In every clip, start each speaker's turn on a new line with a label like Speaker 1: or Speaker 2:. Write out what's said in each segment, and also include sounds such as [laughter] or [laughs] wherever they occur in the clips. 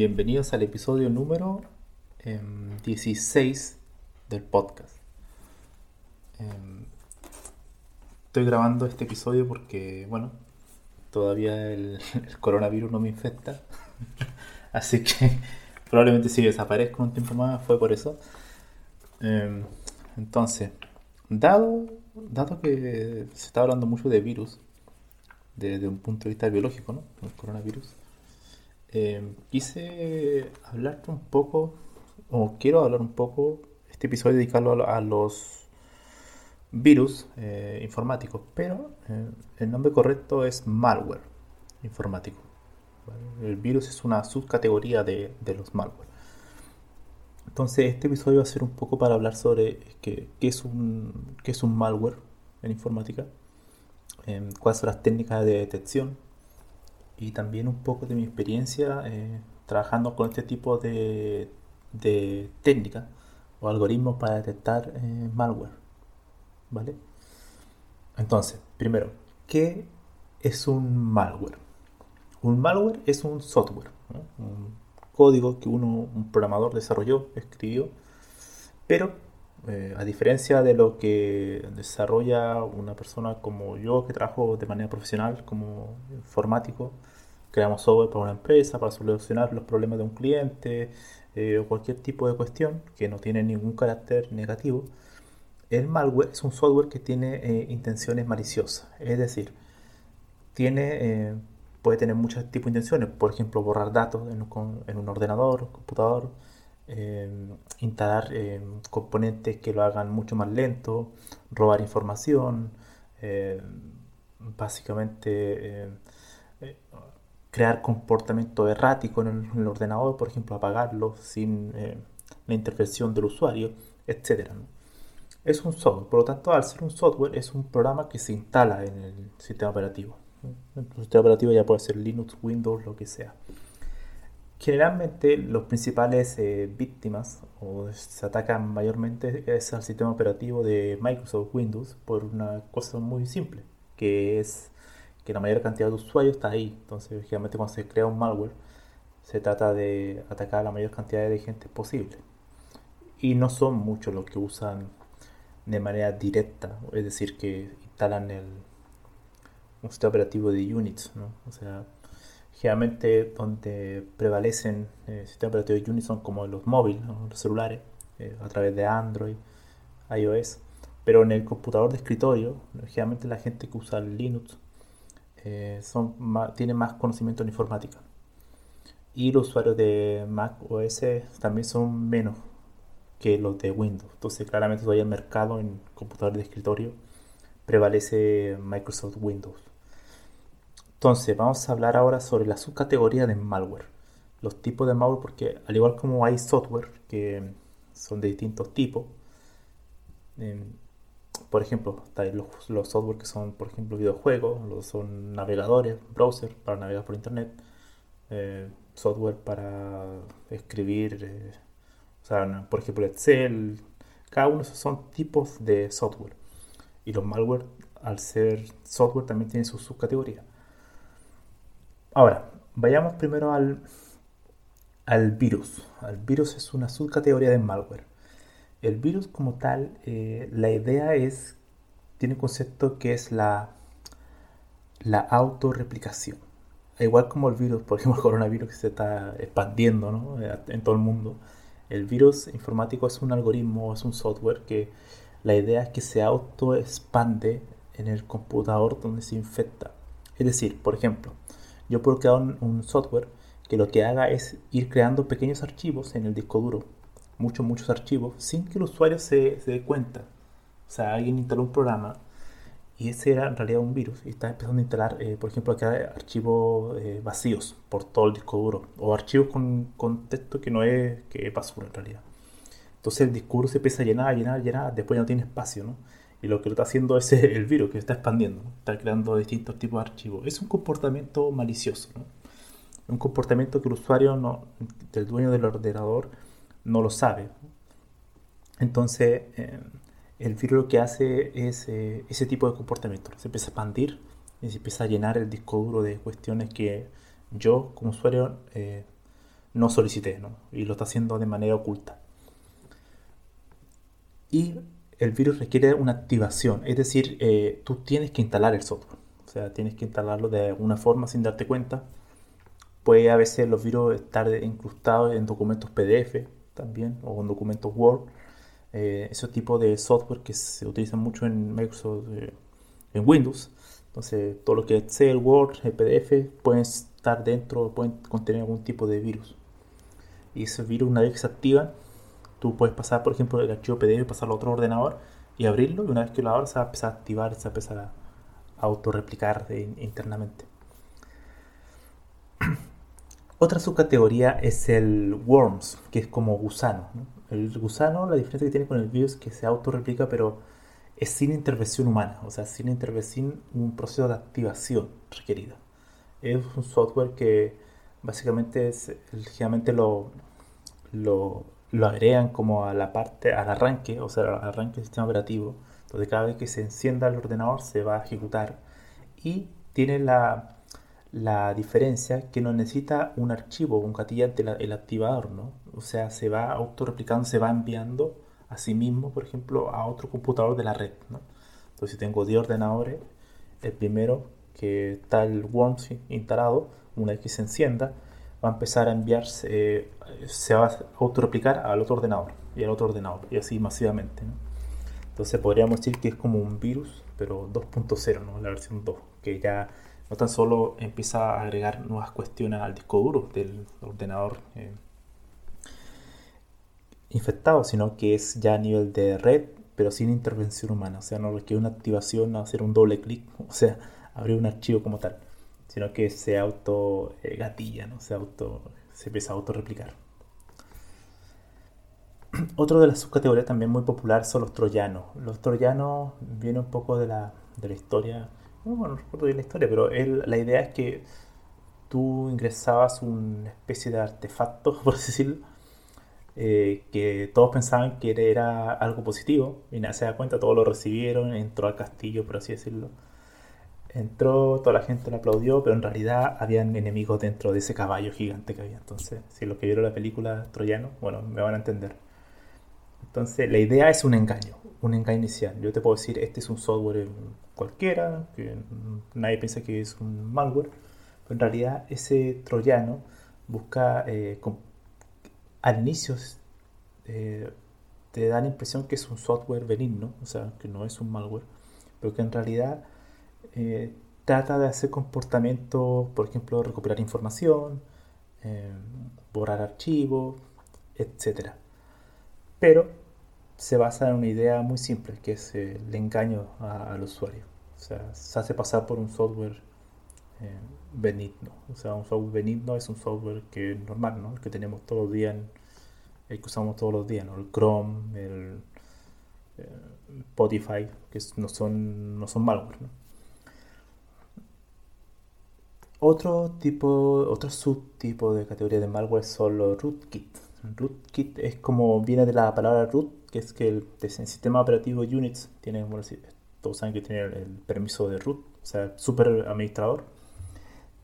Speaker 1: Bienvenidos al episodio número 16 em, del podcast. Em, estoy grabando este episodio porque, bueno, todavía el, [laughs] coronavirus no me infecta. [laughs] Así que probablemente si desaparezco un tiempo más fue por eso. Em, entonces, dado, dado que se está hablando mucho de virus, desde un punto de vista biológico, ¿no? El coronavirus eh, quise hablarte un poco, o quiero hablar un poco, este episodio dedicarlo a, los virus eh, informáticos, pero eh, el nombre correcto es malware informático. El virus es una subcategoría de, los malware. Entonces este episodio va a ser un poco para hablar sobre qué, es, un, qué es un malware en informática, cuáles son las técnicas de detección, y también un poco de mi experiencia eh, trabajando con este tipo de, de técnicas o algoritmos para detectar eh, malware. ¿Vale? Entonces, primero, ¿qué es un malware? Un malware es un software, un código que uno, un programador desarrolló, escribió, pero eh, a diferencia de lo que desarrolla una persona como yo que trabajo de manera profesional como informático, creamos software para una empresa, para solucionar los problemas de un cliente eh, o cualquier tipo de cuestión que no tiene ningún carácter negativo. El malware es un software que tiene eh, intenciones maliciosas, es decir, tiene, puede tener muchos tipos de intenciones, por ejemplo, borrar datos en un, en un ordenador, computador, instalar componentes que lo hagan mucho más lento, robar información, básicamente eh, crear comportamiento errático en el, ordenador, por ejemplo, apagarlo sin la intervención del usuario, etc. Es un software, por lo tanto, al ser un software, es un programa que se instala en el sistema operativo. El sistema operativo ya puede ser Linux, Windows, lo que sea. Generalmente los principales eh, víctimas o se atacan mayormente es al sistema operativo de Microsoft Windows por una cosa muy simple, que es que la mayor cantidad de usuarios está ahí. Entonces, generalmente cuando se crea un malware, se trata de atacar a la mayor cantidad de gente posible. Y no son muchos los que usan de manera directa, es decir, que instalan el un sistema operativo de Unix. O sea, generalmente donde prevalecen eh, sistemas operativos Unix son como los móviles, los celulares, eh, a través de Android, iOS. Pero en el computador de escritorio, generalmente la gente que usa Linux eh, son tiene más conocimiento en informática. Y los usuarios de Mac OS también son menos que los de Windows. Entonces, claramente todavía el mercado en computadores de escritorio prevalece Microsoft Windows. Entonces, vamos a hablar ahora sobre la subcategoría de malware. Los tipos de malware, porque al igual como hay software que son de distintos tipos, em, por ejemplo, los, los, software que son, por ejemplo, videojuegos, los son navegadores, browser para navegar por internet, eh, software para escribir, eh, o sea, por ejemplo Excel, cada uno son tipos de software. Y los malware, al ser software, también tienen sus subcategorías. Ahora, vayamos primero al, al virus. El virus es una subcategoría de malware. El virus como tal, eh, la idea es, tiene un concepto que es la, la autorreplicación. Igual como el virus, por ejemplo el coronavirus que se está expandiendo eh, en todo el mundo, el virus informático es un algoritmo, es un software que la idea es que se auto expande en el computador donde se infecta. Es decir, por ejemplo, yo puedo crear un, software que lo que haga es ir creando pequeños archivos en el disco duro, muchos, muchos archivos, sin que el usuario se, dé cuenta. O sea, alguien instaló un programa y ese era en realidad un virus y está empezando a instalar, eh, por ejemplo, acá archivos eh, vacíos por todo el disco duro o archivos con, con texto que no es, que es basura en realidad. Entonces el disco duro se empieza a llenar, llenar, llenar, después ya no tiene espacio, ¿no? Y lo que lo está haciendo es [laughs] el virus que está expandiendo, está creando distintos tipos de archivos. Es un comportamiento malicioso, un comportamiento que el usuario, no, el dueño del ordenador, no lo sabe. Entonces, eh, el virus lo que hace es eh, ese tipo de comportamiento. Se empieza a expandir y se empieza a llenar el disco duro de cuestiones que yo como usuario eh, no solicité, ¿no? y lo está haciendo de manera oculta. Y el virus requiere una activación, es decir, tú tienes que instalar el software, o sea, tienes que instalarlo de alguna forma sin darte cuenta. Puede a veces los virus estar incrustados en documentos PDF también o en documentos Word. Eh, ese tipo de software que se utiliza mucho en Microsoft, eh, en Windows. Entonces, todo lo que es Excel, Word, PDF pueden estar dentro, pueden contener algún tipo de virus. Y ese virus, una vez que se activa, Tú puedes pasar, por ejemplo, el archivo PDF, pasarlo a otro ordenador y abrirlo. Y una vez que lo abres, se va a empezar a activar, se va a empezar a autorreplicar internamente. Otra subcategoría es el worms, que es como gusano. El gusano, la diferencia que tiene con el virus es que se autorreplica, pero es sin intervención humana, o sea, sin intervención, un proceso de activación requerido. Es un software que básicamente es, ligeramente lo, lo lo agregan como a la parte, al arranque, o sea, al arranque del sistema operativo, donde cada vez que se encienda el ordenador se va a ejecutar y tiene la, la diferencia que no necesita un archivo, un gatillante, el activador, ¿no? O sea, se va autorreplicando, se va enviando a sí mismo, por ejemplo, a otro computador de la red, ¿no? Entonces, si tengo 10 ordenadores, el primero que está el Worms instalado, una vez que se encienda, va a empezar a enviarse, eh, se va a autorreplicar al otro ordenador y al otro ordenador y así masivamente. Entonces podríamos decir que es como un virus, pero 2.0, ¿no? la versión 2, que ya no tan solo empieza a agregar nuevas cuestiones al disco duro del ordenador eh, infectado, sino que es ya a nivel de red, pero sin intervención humana. O sea, no requiere una activación, no hacer un doble clic, [laughs] o sea, abrir un archivo como tal sino que se auto eh, gatilla, ¿no? se, auto, se empieza a autorreplicar. [clears throat] Otro de las subcategorías también muy popular son los troyanos. Los troyanos viene un poco de la, de la historia, bueno, no recuerdo bien la historia, pero la idea es que tú ingresabas una especie de artefacto, [laughs] por decirlo, eh, que todos pensaban que era algo positivo y nadie se da cuenta, todos lo recibieron, entró al castillo, por así decirlo entró, toda la gente le aplaudió, pero en realidad habían enemigos dentro de ese caballo gigante que había. Entonces, si los que vieron la película Troyano, bueno, me van a entender. Entonces, la idea es un engaño, un engaño inicial. Yo te puedo decir, este es un software cualquiera, que nadie piensa que es un malware, pero en realidad ese troyano busca, eh, al inicio, eh, te da la impresión que es un software benigno, o sea, que no es un malware, pero que en realidad eh, trata de hacer comportamientos, por ejemplo, recuperar información, borrar archivos, etc. Pero se basa en una idea muy simple, que es el engaño al usuario. O sea, se hace pasar por un software eh, benigno. O sea, un software benigno es un software que normal, ¿no? El que tenemos todos los días, el que usamos todos los días. El Chrome, el Spotify, que no son, no son malware. Otro tipo, otro subtipo de categoría de malware son los rootkit. Rootkit es como viene de la palabra root, que es que el, sistema operativo Unix tiene, bueno, todos saben que tiene el, permiso de root, o sea, super administrador.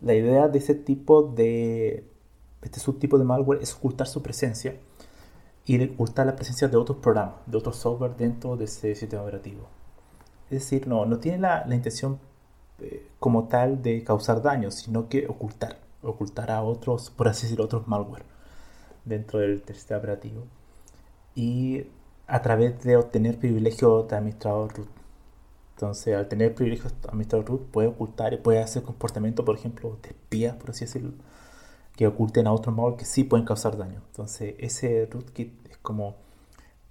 Speaker 1: La idea de ese tipo de, este subtipo de malware es ocultar su presencia y ocultar la presencia de otros programas, de otros software dentro de ese sistema operativo. Es decir, no, no tiene la, la intención eh, como tal de causar daño, sino que ocultar, ocultar a otros, por así decirlo, otros malware dentro del, sistema operativo. Y a través de obtener privilegios de administrador root. Entonces, al tener privilegios de administrador root, puede ocultar y puede hacer comportamiento, por ejemplo, de espías, por así decirlo, que oculten a otros malware que sí pueden causar daño. Entonces, ese rootkit es como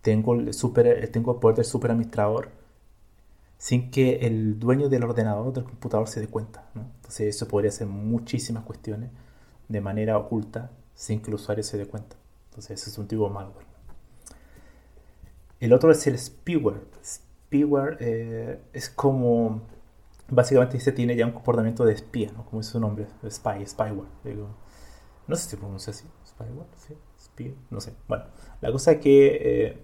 Speaker 1: tengo el, super, tengo el poder del super administrador sin que el dueño del ordenador del computador se dé cuenta. Entonces eso podría hacer muchísimas cuestiones de manera oculta sin que el usuario se dé cuenta. Entonces ese es un tipo de malware. El otro es el spyware. Spyware eh, es como, básicamente se tiene ya un comportamiento de espía, ¿no? como es su nombre, spy, spyware. no sé si se pronuncia así, spyware, ¿sí? no sé. Bueno, la cosa es que eh,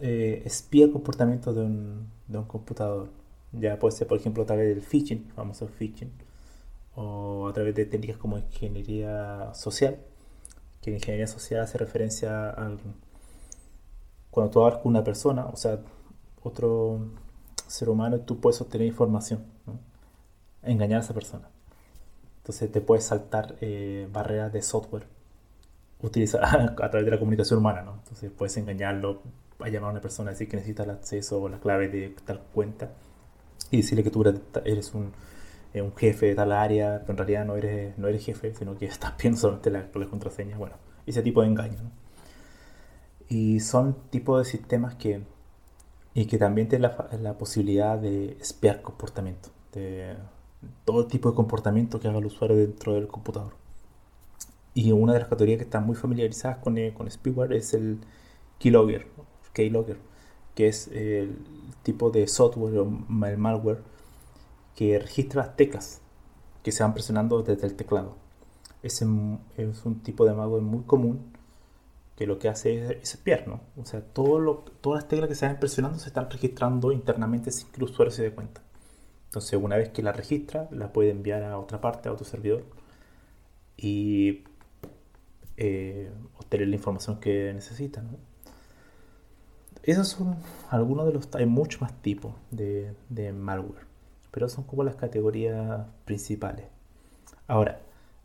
Speaker 1: eh, espía el comportamiento de un, de un computador. Ya puede ser, por ejemplo, a través del phishing, famoso phishing, o a través de técnicas como ingeniería social, que ingeniería social hace referencia a cuando tú hablas con una persona, o sea, otro ser humano, tú puedes obtener información, engañar a esa persona. Entonces te puedes saltar eh, barreras de software utiliza, [laughs] a través de la comunicación humana, ¿no? Entonces puedes engañarlo, a llamar a una persona decir que necesita el acceso o la clave de tal cuenta y decirle que tú eres un, eh, un jefe de tal área, pero en realidad no eres, no eres jefe, sino que [laughs] estás viendo solamente las la contraseñas. Bueno, ese tipo de engaños. ¿no? Y son tipos de sistemas que, y que también tienen la, la posibilidad de espiar comportamiento, de todo tipo de comportamiento que haga el usuario dentro del computador. Y una de las categorías que están muy familiarizadas con, eh, con spyware es el keylogger, keylogger, que es el tipo de software o el malware que registra las teclas que se van presionando desde el teclado. Es un, es un tipo de malware muy común que lo que hace es, espiar, ¿no? O sea, todo lo, todas las teclas que se van presionando se están registrando internamente sin que el usuario se dé cuenta. Entonces, una vez que la registra, la puede enviar a otra parte, a otro servidor, y eh, obtener la información que necesita. Esos son algunos de los... Hay muchos más tipos de, malware, pero son como las categorías principales. Ahora,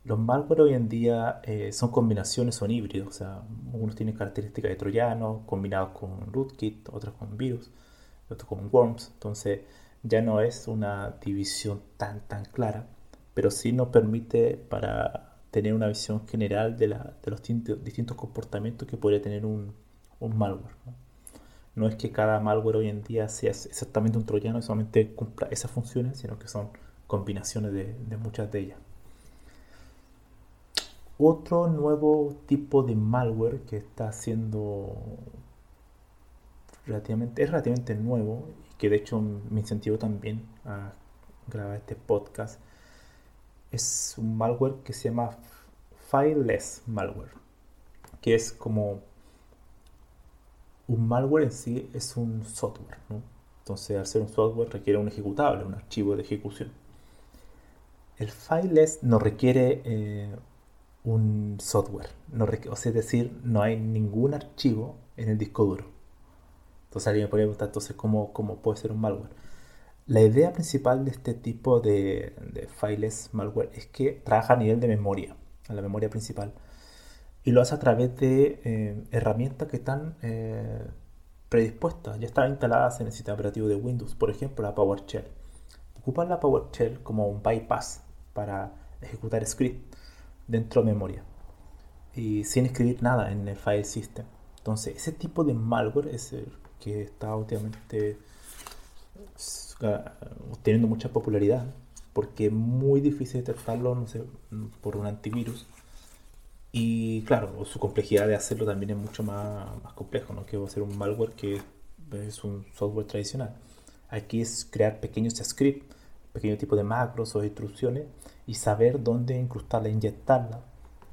Speaker 1: los malware hoy en día eh, son combinaciones, son híbridos, o sea, unos tienen características de troyano combinados con rootkit, otros con virus, otros con worms, entonces ya no es una división tan tan clara, pero sí nos permite para tener una visión general de, los distintos comportamientos que podría tener un, malware. ¿no? es que cada malware hoy en día sea exactamente un troyano y solamente cumpla esas funciones, sino que son combinaciones de, muchas de ellas. Otro nuevo tipo de malware que está siendo relativamente, es relativamente nuevo y que de hecho me incentivó también a grabar este podcast es un malware que se llama Fileless Malware, que es como un malware en sí es un software, Entonces, al ser un software requiere un ejecutable, un archivo de ejecución. El fileless no requiere eh, un software, no o sea, es decir, no hay ningún archivo en el disco duro. Entonces alguien me podría preguntar, entonces, ¿cómo, ¿cómo, puede ser un malware? La idea principal de este tipo de, de fileless malware es que trabaja a nivel de memoria, a la memoria principal y lo hace a través de eh, herramientas que están eh, predispuestas, ya están instaladas en el sistema operativo de Windows, por ejemplo la PowerShell. Ocupan la PowerShell como un bypass para ejecutar script dentro de memoria y sin escribir nada en el file system. Entonces, ese tipo de malware es el que está últimamente obteniendo mucha popularidad porque es muy difícil detectarlo no sé, por un antivirus y claro, su complejidad de hacerlo también es mucho más, más complejo, ¿no? Que va a ser un malware que es un software tradicional. Aquí es crear pequeños scripts, pequeños tipos de macros o instrucciones y saber dónde incrustarla, inyectarla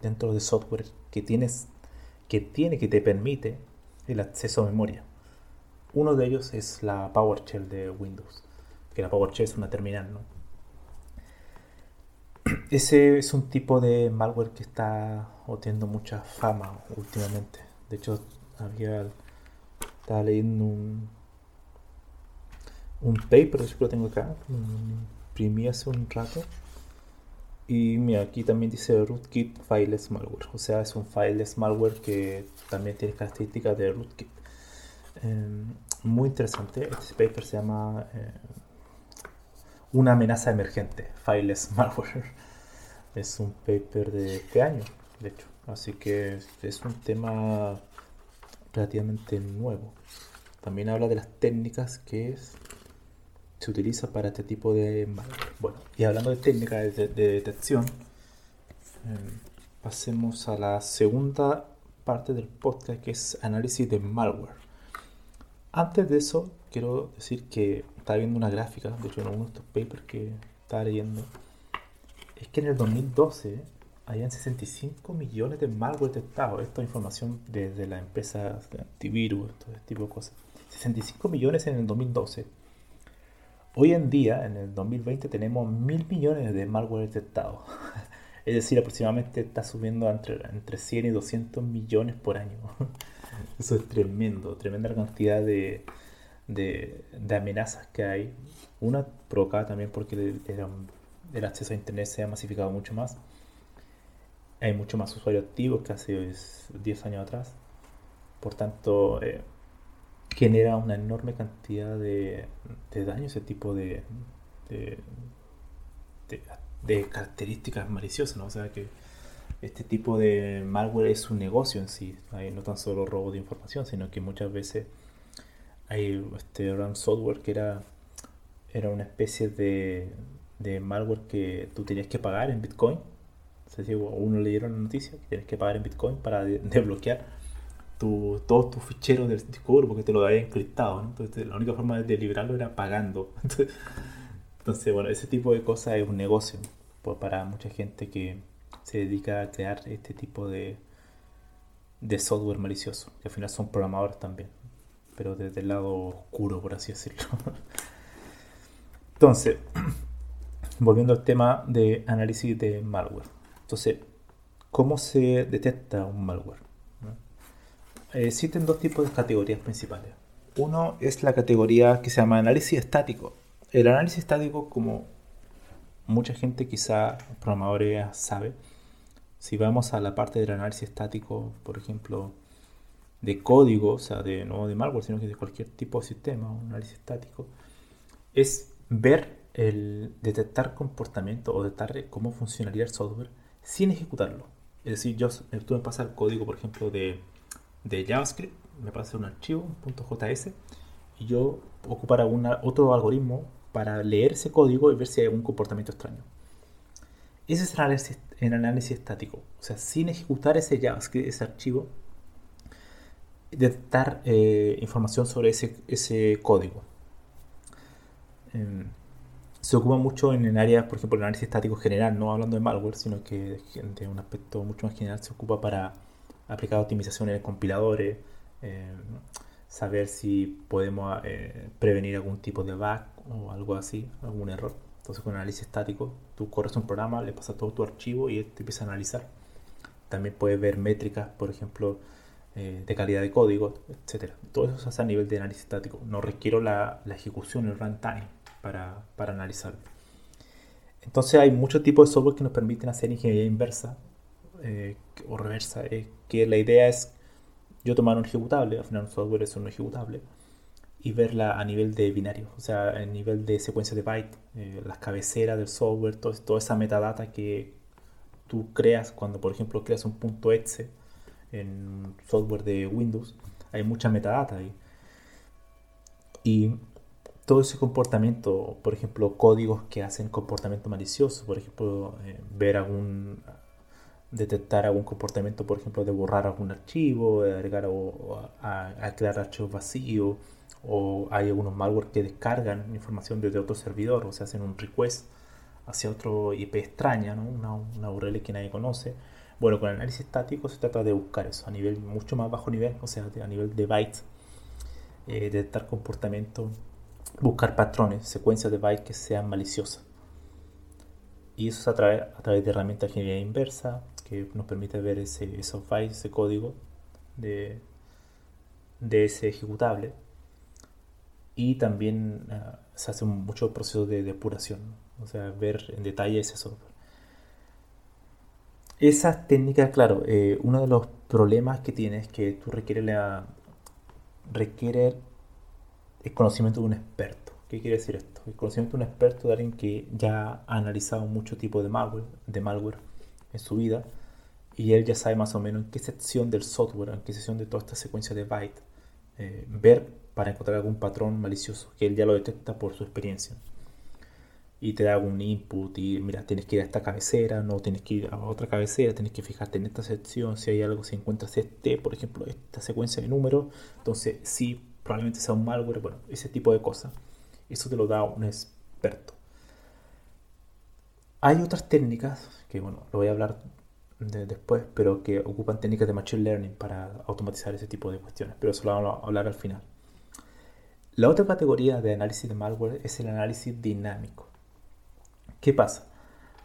Speaker 1: dentro de software que tienes, que tiene, que te permite el acceso a memoria. Uno de ellos es la PowerShell de Windows, que la PowerShell es una terminal, ¿no? [clears throat] Ese es un tipo de malware que está obteniendo mucha fama últimamente. De hecho, había estaba leyendo un, un paper, yo lo tengo acá, imprimí hace un rato. Y mira, aquí también dice rootkit fileless malware. O sea, es un fileless malware que también tiene características de rootkit. Em, muy interesante. Este paper se llama eh, Una amenaza emergente, fileless [laughs] malware. Es un paper de este año, de hecho. Así que es un tema relativamente nuevo. También habla de las técnicas que se utiliza para este tipo de. Bueno, y hablando de técnicas de, detección, em, pasemos a la segunda parte del podcast que es análisis de malware. Antes de eso, quiero decir que estaba viendo una gráfica, de hecho en uno de estos papers que estaba leyendo, es que en el 2012 habían 65 millones de malware detectados. Esta información desde la empresa de antivirus, todo este tipo de cosas. 65 millones en el 2012. Hoy en día, en el 2020, tenemos mil millones de malware detectados. [laughs] Es decir, aproximadamente está subiendo entre, entre 100 y 200 millones por año. [laughs] Eso es tremendo, tremenda cantidad de, de, amenazas que hay. Una provocada también porque el, el acceso a Internet se ha masificado mucho más hay mucho más usuarios activos que hace 10 años atrás. Por tanto, eh, genera una enorme cantidad de, de daño ese tipo de, características maliciosas. ¿no? O sea que este tipo de malware es un negocio en sí. Hay no tan solo robo de información, sino que muchas veces hay este software que era, era una especie de, malware que tú tenías que pagar en Bitcoin o sea, uno leyeron la noticia que tienes que pagar en Bitcoin para [laughs] desbloquear tu, todos tus ficheros del disco porque te lo había encriptado. Entonces, la única forma de liberarlo era pagando. [laughs] Entonces, bueno, ese tipo de cosas es un negocio pues, para mucha gente que se dedica a crear este tipo de, de software malicioso, que al final son programadores también, pero desde el lado oscuro, por así decirlo. [laughs] Entonces, [clears throat] volviendo al tema de análisis de malware. Entonces, ¿cómo se detecta un malware? Eh, existen dos tipos de categorías principales. Uno es la categoría que se llama análisis estático. El análisis estático, como mucha gente quizá programadores sabe, si vamos a la parte del análisis estático, por ejemplo, de código, o sea, de, no de malware, sino que de cualquier tipo de sistema, un análisis estático, es ver el detectar comportamiento o detectar cómo funcionaría el software sin ejecutarlo. Es decir, yo tú me pasas el código, por ejemplo, de, de JavaScript, me pasa un archivo, .js, y yo ocupar otro algoritmo para leer ese código y ver si hay algún comportamiento extraño. Ese es el análisis, estático. O sea, sin ejecutar ese JavaScript, ese archivo, detectar eh, información sobre ese, ese código. Em, se ocupa mucho en el área, por ejemplo, el análisis estático general, no hablando de malware, sino que de un aspecto mucho más general se ocupa para aplicar optimizaciones en compiladores, eh, saber si podemos eh, prevenir algún tipo de bug o algo así, algún error. Entonces con análisis estático, tú corres un programa, le pasas todo tu archivo y te empieza a analizar. También puedes ver métricas, por ejemplo, eh, de calidad de código, etc. Todo eso se hace a nivel de análisis estático. No requiero la, ejecución, el runtime para, para analizar. Entonces hay muchos tipos de software que nos permiten hacer ingeniería inversa eh, o reversa, eh, que la idea es yo tomar un ejecutable, al final un software es un ejecutable, y verla a nivel de binario, o sea, a nivel de secuencia de byte, eh, las cabeceras del software, todo, toda esa metadata que tú creas cuando, por ejemplo, creas un punto .exe en software de Windows, hay mucha metadata ahí. Y todo ese comportamiento, por ejemplo, códigos que hacen comportamiento malicioso, por ejemplo, eh, ver algún, detectar algún comportamiento, por ejemplo, de borrar algún archivo, de agregar o, crear archivos vacíos, o hay algunos malware que descargan información desde otro servidor, o se hacen un request hacia otro IP extraña, una URL que nadie conoce. Bueno, con el análisis estático se trata de buscar eso a nivel mucho más bajo nivel, o sea, a nivel de bytes, eh, detectar comportamiento, buscar patrones, secuencias de bytes que sean maliciosas. Y eso es a través, a través de herramientas de ingeniería inversa, que nos permite ver ese, esos bytes, ese código de, de ese ejecutable. Y también uh, se hace mucho proceso de depuración, o sea, ver en detalle ese software. Esas técnicas, claro, eh, uno de los problemas que tienes es que tú requieres la, requiere el conocimiento de un experto. ¿Qué quiere decir esto? El conocimiento de un experto de alguien que ya ha analizado mucho tipo de malware, de malware en su vida y él ya sabe más o menos en qué sección del software, en qué sección de toda esta secuencia de bytes eh, ver para encontrar algún patrón malicioso, que él ya lo detecta por su experiencia. Y te da algún input y mira, tienes que ir a esta cabecera, no tienes que ir a otra cabecera, tienes que fijarte en esta sección, si hay algo, si encuentras este, por ejemplo, esta secuencia de números, entonces sí, probablemente sea un malware, bueno, ese tipo de cosas. Eso te lo da un experto. Hay otras técnicas, que bueno, lo voy a hablar después, pero que ocupan técnicas de Machine Learning para automatizar ese tipo de cuestiones, pero eso lo vamos a hablar al final. La otra categoría de análisis de malware es el análisis dinámico. ¿Qué pasa?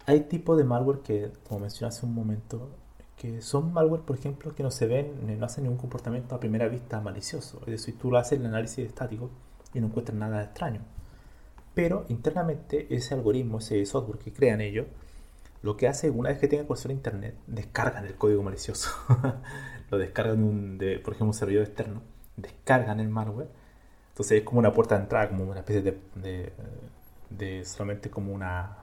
Speaker 1: Hay tipos de malware que, como mencioné hace un momento, que son malware, por ejemplo, que no se ven, no hacen ningún comportamiento a primera vista malicioso. Es decir, tú lo haces el análisis estático y no encuentras nada extraño. Pero internamente ese algoritmo, ese software que crean ellos, lo que hace una vez que tengan conexión a internet, descargan el código malicioso. [laughs] lo descargan de, un, de, por ejemplo, un servidor externo, descargan el malware. Entonces es como una puerta de entrada, como una especie de, de, de solamente como una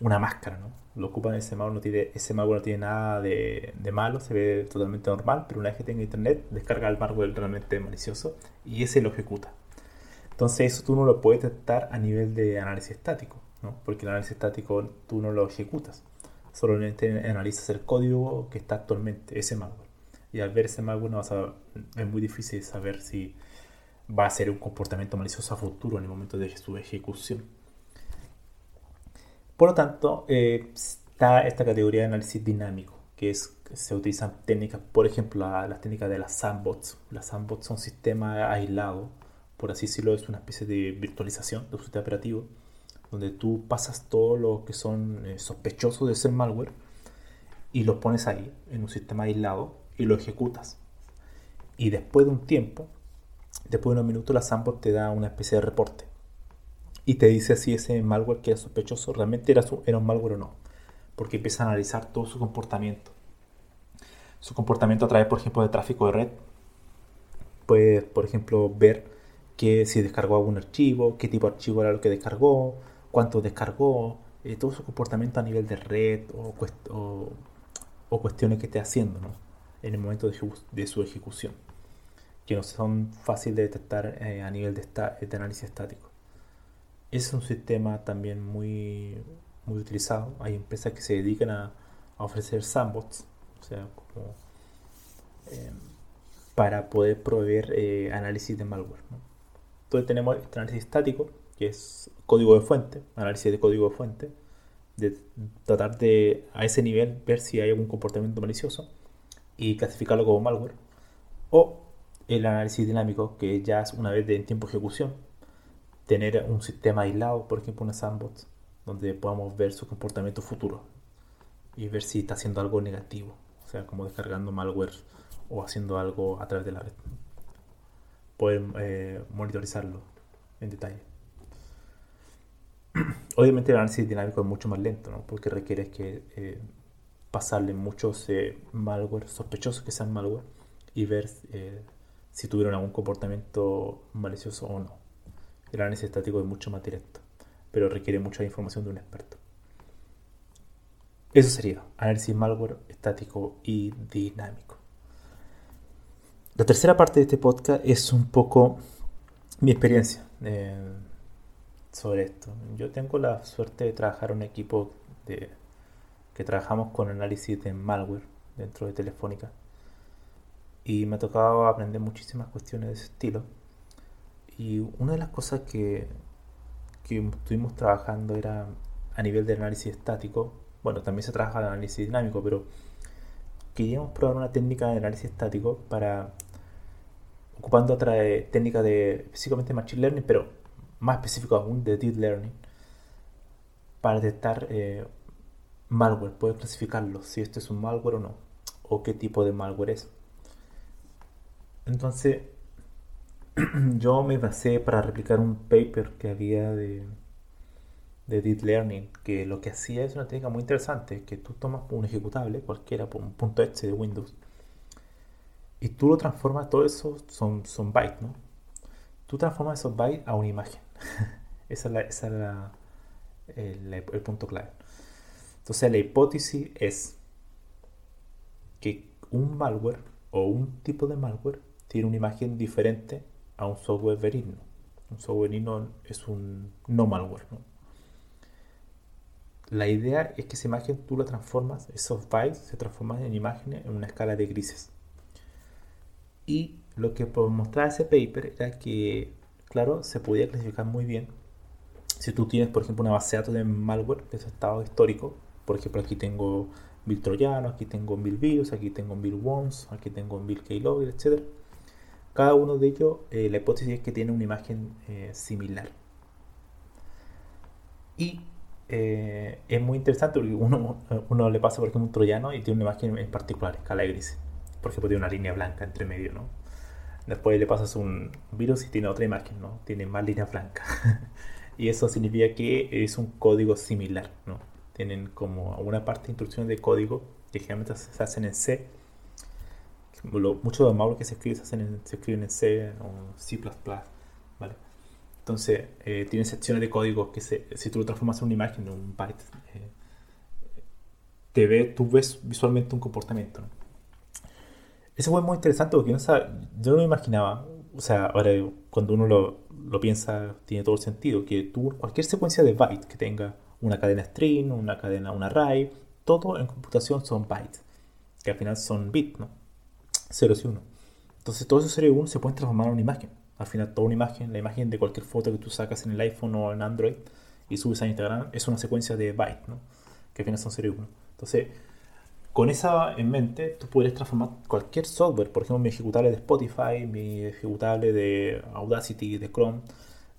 Speaker 1: una máscara, ¿no? Lo ocupan ese malware, no tiene, ese malware no tiene nada de, de, malo, se ve totalmente normal, pero una vez que tenga internet, descarga el malware realmente malicioso y ese lo ejecuta. Entonces eso tú no lo puedes detectar a nivel de análisis estático, ¿no? Porque el análisis estático tú no lo ejecutas, solamente analizas el código que está actualmente, ese malware. Y al ver ese malware no vas a, es muy difícil saber si va a ser un comportamiento malicioso a futuro en el momento de su ejecución. Por lo tanto, eh, está esta categoría de análisis dinámico, que es se utilizan técnicas, por ejemplo, las técnicas de las sandbots. Las sandbots son sistemas aislados, por así decirlo, es una especie de virtualización de un sistema operativo, donde tú pasas todo lo que son eh, sospechosos de ser malware y los pones ahí, en un sistema aislado, y lo ejecutas. Y después de un tiempo, después de unos minutos, la sandbox te da una especie de reporte y te dice si ese malware que era sospechoso realmente era, era un malware o no. Porque empieza a analizar todo su comportamiento. Su comportamiento a través, por ejemplo, de tráfico de red. Puedes, por ejemplo, ver que si descargó algún archivo, qué tipo de archivo era lo que descargó, cuánto descargó, eh, todo su comportamiento a nivel de red o, o, cuestiones que esté haciendo ¿no? en el momento de, de, su ejecución, que no son fáciles de detectar eh, a nivel de, de análisis estático es un sistema también muy, muy utilizado. Hay empresas que se dedican a, ofrecer sandbox, o sea, como em, para poder proveer eh, análisis de malware. Entonces tenemos este análisis estático, que es código de fuente, análisis de código de fuente, de tratar de a ese nivel ver si hay algún comportamiento malicioso y clasificarlo como malware. O el análisis dinámico, que ya es una vez en tiempo de ejecución, tener un sistema aislado, por ejemplo una sandbox, donde podamos ver su comportamiento futuro y ver si está haciendo algo negativo, o sea, como descargando malware o haciendo algo a través de la red. Poder eh, monitorizarlo en detalle. [clears throat] Obviamente el análisis dinámico es mucho más lento, ¿no? porque requiere que eh, pasarle muchos eh, malware sospechosos que sean malware y ver si tuvieron algún comportamiento malicioso o no. El análisis estático es mucho más directo, pero requiere mucha información de un experto. Eso sería análisis malware estático y dinámico. La tercera parte de este podcast es un poco mi experiencia eh, sobre esto. Yo tengo la suerte de trabajar en un equipo de, que trabajamos con análisis de malware dentro de Telefónica. Y me ha tocado aprender muchísimas cuestiones de ese estilo. Y una de las cosas que, que estuvimos trabajando era a nivel del análisis estático, bueno, también se trabaja el análisis dinámico, pero queríamos probar una técnica de análisis estático para ocupando otra eh, técnica de específicamente Machine Learning, pero más específico aún de Deep Learning, para detectar eh, malware, poder clasificarlo, si este es un malware o no, o qué tipo de malware es. Entonces, [clears throat] yo me basé para replicar un paper que había de, de Deep Learning, que lo que hacía es una técnica muy interesante, que tú tomas un ejecutable, cualquiera, un punto .exe de Windows, y tú lo transformas, todo eso son, son bytes, ¿no? Tú transformas esos bytes a una imagen. [laughs] esa es, la, esa es el, punto clave. Entonces la hipótesis es que un malware o un tipo de malware tiene una imagen diferente a un software benigno. Un software benigno es un no malware. ¿no? La idea es que esa imagen tú la transformas, esos bytes se transforman en imágenes en una escala de grises. Y lo que mostraba ese paper era que, claro, se podía clasificar muy bien. Si tú tienes, por ejemplo, una base de datos de malware de ese estado histórico, por ejemplo, aquí tengo mil troyanos, aquí tengo mil virus, aquí tengo mil worms, aquí tengo mil keylogger, etc. Cada uno de ellos, eh, la hipótesis es que tiene una imagen eh, similar. Y eh, es muy interesante porque uno, uno le pasa, por ejemplo, un troyano y tiene una imagen en particular, escala de grises por ejemplo, tiene una línea blanca entre medio, ¿no? Después le pasas un virus y tiene otra imagen, ¿no? Tiene más líneas blancas. [laughs] y eso significa que es un código similar, ¿no? Tienen como una parte de instrucciones de código que generalmente se hacen en C. muchos de los malware que se escriben se, hacen en, se escriben en C o C++, ¿vale? Entonces, eh, tienen secciones de código que se, si tú lo transformas en una imagen, en un byte, eh, te ve, tú ves visualmente un comportamiento, ¿no? Eso fue muy interesante porque yo no me imaginaba, o sea, ahora cuando uno lo, lo, piensa tiene todo el sentido, que tú, cualquier secuencia de bytes que tenga una cadena string, una cadena, un array, todo en computación son bytes, que al final son bits, ¿no? Ceros y uno. Entonces todos esos ceros y uno se pueden transformar en una imagen. Al final toda una imagen, la imagen de cualquier foto que tú sacas en el iPhone o en Android y subes a Instagram es una secuencia de bytes, ¿no? Que al final son ceros y uno. Entonces con esa en mente, tú puedes transformar cualquier software, por ejemplo, mi ejecutable de Spotify, mi ejecutable de Audacity, de Chrome,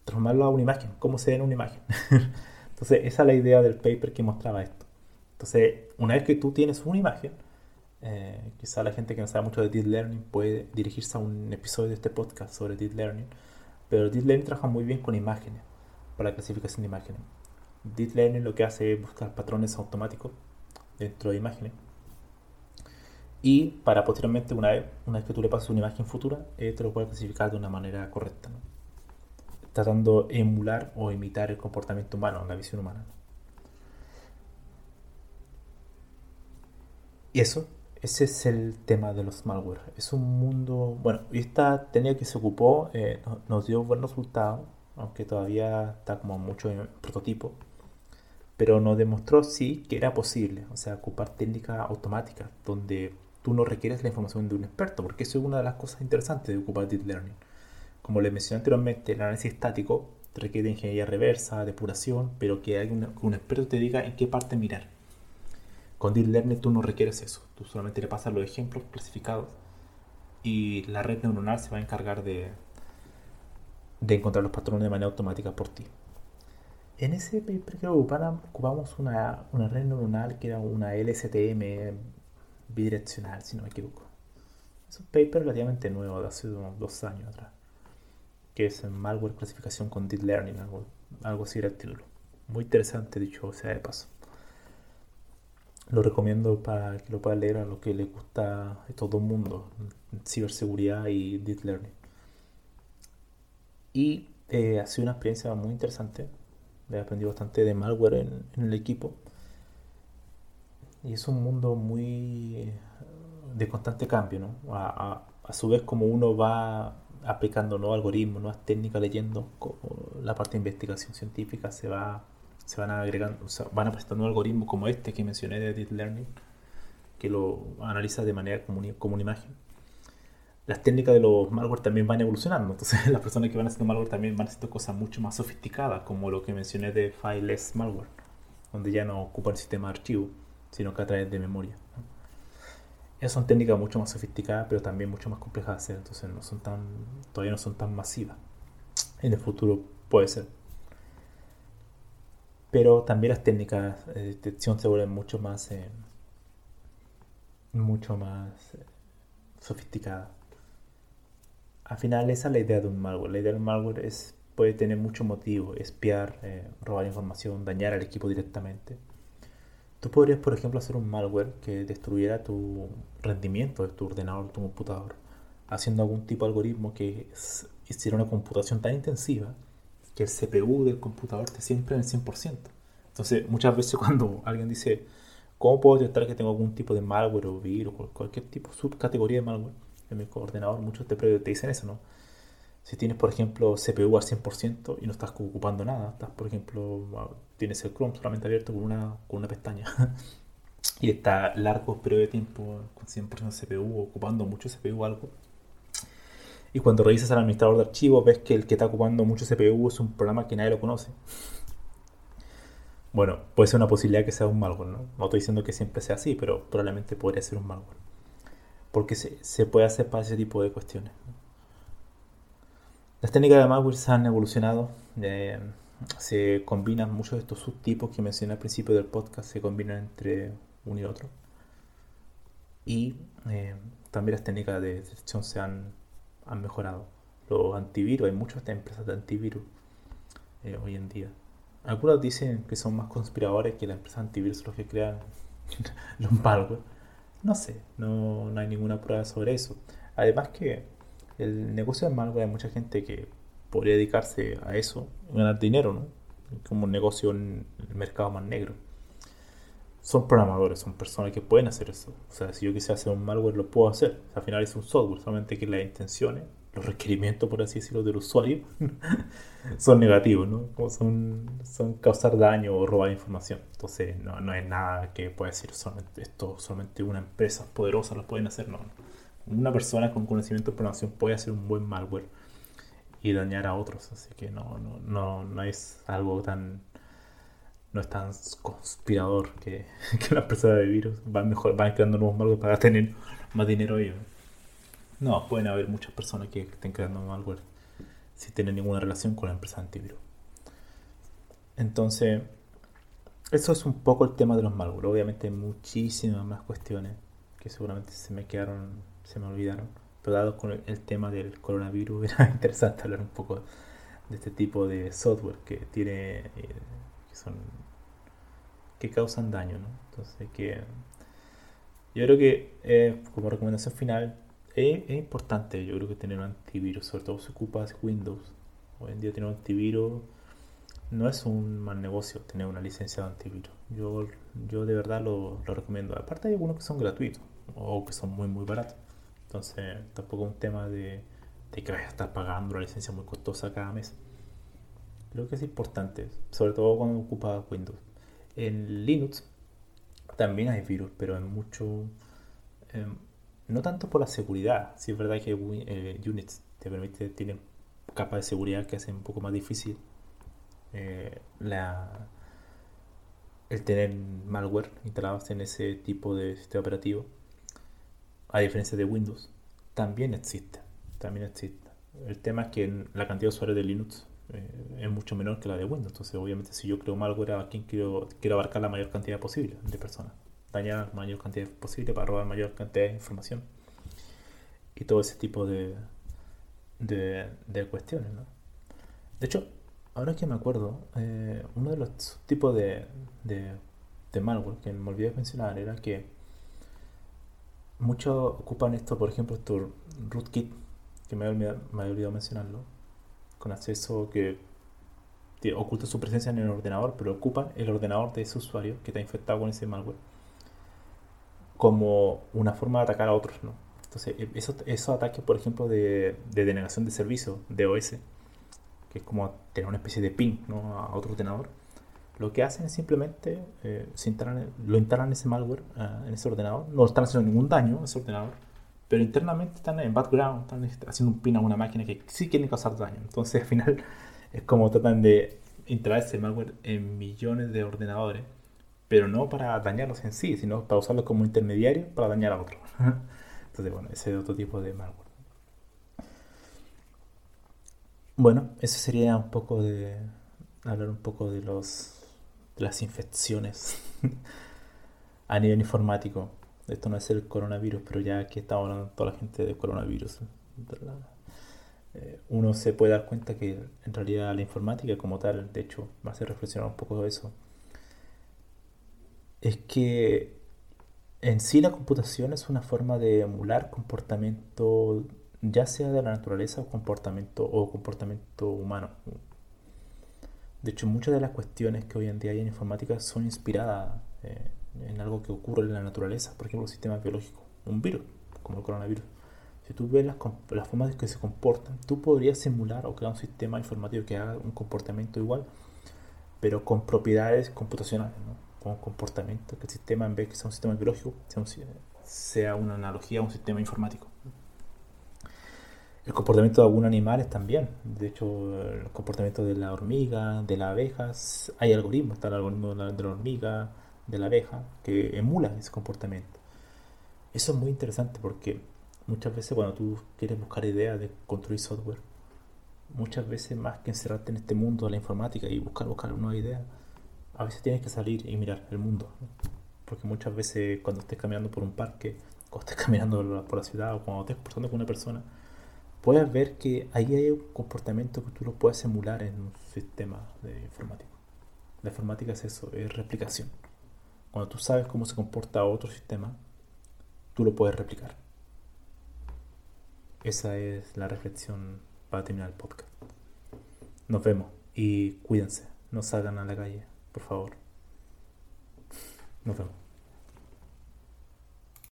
Speaker 1: transformarlo a una imagen, cómo se ve en una imagen. [laughs] Entonces, esa es la idea del paper que mostraba esto. Entonces, una vez que tú tienes una imagen, eh, quizá la gente que no sabe mucho de Deep Learning puede dirigirse a un episodio de este podcast sobre Deep Learning, pero Deep Learning trabaja muy bien con imágenes, para la clasificación de imágenes. Deep Learning lo que hace es buscar patrones automáticos dentro de imágenes y para posteriormente, una vez, una vez que tú le pases una imagen futura, eh, te lo puedes clasificar de una manera correcta, tratando de emular o imitar el comportamiento humano, la visión humana. Y eso, ese es el tema de los malware. Es un mundo, bueno, esta técnica que se ocupó eh, nos dio buen resultado, aunque todavía está como mucho en prototipo, pero nos demostró sí que era posible, o sea, ocupar técnicas automáticas donde tú no requieres la información de un experto, porque eso es una de las cosas interesantes de ocupar Deep Learning. Como les mencioné anteriormente, el análisis estático requiere ingeniería reversa, depuración, pero que, hay un experto te diga en qué parte mirar. Con Deep Learning tú no requieres eso, tú solamente le pasas los ejemplos clasificados y la red neuronal se va a encargar de, de encontrar los patrones de manera automática por ti. En ese paper que ocupamos una, una red neuronal que era una LSTM bidireccional, si no me equivoco. Es un paper relativamente nuevo, de hace unos dos años atrás, que es malware clasificación con deep learning, algo, algo así era el título. Muy interesante, dicho sea de paso. Lo recomiendo para que lo puedan leer a los que les gusta todo el mundo, ciberseguridad y deep learning. Y eh, ha sido una experiencia muy interesante. He aprendido bastante de malware en el equipo y es un mundo muy eh, de constante cambio, ¿no? A, su vez como uno va aplicando nuevos algoritmos, nuevas técnicas, leyendo la parte de investigación científica, se va se van agregando, van apareciendo algoritmos como este que mencioné de Deep Learning, que lo analiza de manera como, como una imagen. Las técnicas de los malware también van evolucionando, entonces [laughs] las personas que van haciendo malware también van haciendo cosas mucho más sofisticadas, como lo que mencioné de Fileless Malware donde ya no ocupa el sistema de archivo, sino que a través de memoria. Esas son técnicas mucho más sofisticadas, pero también mucho más complejas de hacer, entonces no son tan, todavía no son tan masivas. En el futuro puede ser. Pero también las técnicas de detección se vuelven mucho más, eh, mucho más eh, sofisticadas. Al final esa es la idea de un malware. La idea de un malware es, puede tener mucho motivo, espiar, eh, robar información, dañar al equipo directamente. Tú podrías, por ejemplo, hacer un malware que destruyera tu rendimiento de tu ordenador, tu computador, haciendo algún tipo de algoritmo que hiciera una computación tan intensiva que el CPU del computador esté siempre en el 100%. Entonces, muchas veces [laughs] cuando alguien dice, ¿cómo puedo detectar que tengo algún tipo de malware o virus o cualquier tipo, subcategoría de malware en mi ordenador? Muchos te, te dicen eso, ¿no? Si tienes, por ejemplo, CPU al 100% y no estás ocupando nada, estás, por ejemplo, tienes el Chrome solamente abierto con una, con una pestaña [laughs] y está largo periodo de tiempo con 100% CPU, ocupando mucho CPU o algo. Y cuando revisas al administrador de archivos, ves que el que está ocupando mucho CPU es un programa que nadie lo conoce. Bueno, puede ser una posibilidad que sea un malware, ¿no? No estoy diciendo que siempre sea así, pero probablemente podría ser un malware. Porque se, se puede hacer para ese tipo de cuestiones. Las técnicas de malware se han evolucionado. Eh, se combinan muchos de estos subtipos que mencioné al principio del podcast, se combinan entre uno y otro. Y eh, también las técnicas de detección se han, han, mejorado. Los antivirus, hay muchas empresas de antivirus eh, hoy en día. Algunos dicen que son más conspiradores que las empresas antivirus los que crean [laughs] los malware. No sé, no, no hay ninguna prueba sobre eso. Además que el negocio del malware hay mucha gente que podría dedicarse a eso, ganar dinero, ¿no? Como un negocio en el mercado más negro. Son programadores, son personas que pueden hacer eso. O sea, si yo quisiera hacer un malware, lo puedo hacer. al final es un software, solamente que las intenciones, los requerimientos, por así decirlo, del usuario [laughs] son negativos, ¿no? Como son, son causar daño o robar información. Entonces, no, no es nada que pueda decir solamente esto, solamente una empresa poderosa lo pueden hacer, no una persona con conocimiento de programación puede hacer un buen malware y dañar a otros. Así que no, no, no, no es algo tan. No es tan conspirador que, [laughs] que las de virus van, mejor, van creando nuevos malware para tener más dinero ellos. No, pueden haber muchas personas que estén creando malware sin tener ninguna relación con la empresa antivirus. Entonces, eso es un poco el tema de los malware. Obviamente hay muchísimas más cuestiones que seguramente se me quedaron se me olvidaron. Pero dado con el, tema del coronavirus, [laughs] era interesante hablar un poco de este tipo de software que tiene, eh, que causan daño, ¿no? Entonces que yo creo que eh, como recomendación final es, importante, yo creo que tener un antivirus, sobre todo si ocupas Windows. Hoy en día tener un antivirus no es un mal negocio tener una licencia de antivirus. Yo, yo de verdad lo, lo recomiendo. Aparte hay algunos que son gratuitos o que son muy muy baratos. Entonces, tampoco es un tema de, que vayas a estar pagando una licencia muy costosa cada mes. Creo que es importante, sobre todo cuando ocupas Windows. En Linux también hay virus, pero en mucho. Em, no tanto por la seguridad, si es verdad que eh, Unix te permite, tiene capas de seguridad que hacen un poco más difícil eh, el tener malware instalados en ese tipo de sistema operativo a diferencia de Windows, también existe. También existe. El tema es que la cantidad de usuarios de Linux eh, es mucho menor que la de Windows. Entonces, obviamente, si yo creo malware, ¿a quién quiero, quiero abarcar la mayor cantidad posible de personas? Dañar la mayor cantidad posible para robar mayor cantidad de información. Y todo ese tipo de, de, cuestiones, ¿no? De hecho, ahora que me acuerdo, eh, uno de los tipos de, de, de malware que me olvidé de mencionar era que muchos ocupan esto, por ejemplo, esto rootkit, que me había, olvidado mencionarlo, con acceso que oculta su presencia en el ordenador, pero ocupan el ordenador de ese usuario que está infectado con ese malware como una forma de atacar a otros, ¿no? Entonces, e, esos, ataques, por ejemplo, de, de denegación de servicio, de OS, que es como tener una especie de ping ¿no? a otro ordenador, lo que hacen es simplemente eh, lo instalan ese malware ah, en ese ordenador, no están haciendo ningún daño a ese ordenador, pero internamente están en background, están este, haciendo un pin a una máquina que sí quieren causar daño. Entonces al final [laughs] es como tratan de instalar ese malware en millones de ordenadores pero no para dañarlos en sí, sino para usarlos como intermediario para dañar a otros. [laughs] Entonces, bueno, ese es otro tipo de malware. Bueno, eso sería un poco de hablar un poco de los de las infecciones [laughs] a nivel informático. Esto no es el coronavirus, pero ya que estamos hablando toda la gente de coronavirus, eh, uno se puede dar cuenta que en realidad la informática como tal, de hecho, me hace reflexionar un poco de eso, es que en sí la computación es una forma de emular comportamiento, ya sea de la naturaleza o comportamiento, o comportamiento humano. De hecho, muchas de las cuestiones que hoy en día hay en informática son inspiradas eh, en algo que ocurre en la naturaleza, por ejemplo, un sistema biológico, un virus, como el coronavirus. Si tú ves las, formas en que se comportan, tú podrías simular o crear un sistema informático que haga un comportamiento igual, pero con propiedades computacionales, con comportamiento, que el sistema en vez de que sea un sistema biológico, sea, una analogía a un sistema informático. El comportamiento de algunos animales también. De hecho, el comportamiento de la hormiga, de las abejas, hay algoritmos, está el algoritmo de la, hormiga, de la abeja, que emula ese comportamiento. Eso es muy interesante porque muchas veces cuando tú quieres buscar ideas de construir software, muchas veces más que encerrarte en este mundo de la informática y buscar, buscar nueva idea, a veces tienes que salir y mirar el mundo. Porque muchas veces cuando estés caminando por un parque, cuando estés [laughs] caminando por la ciudad o cuando estés comportando con una persona, puedes ver que ahí hay un comportamiento que tú lo puedes emular en un sistema de informático. La informática es eso, es replicación. Cuando tú sabes cómo se comporta otro sistema, tú lo puedes replicar. Esa es la reflexión para terminar el podcast. Nos vemos y cuídense, no salgan a la calle, por favor. Nos vemos.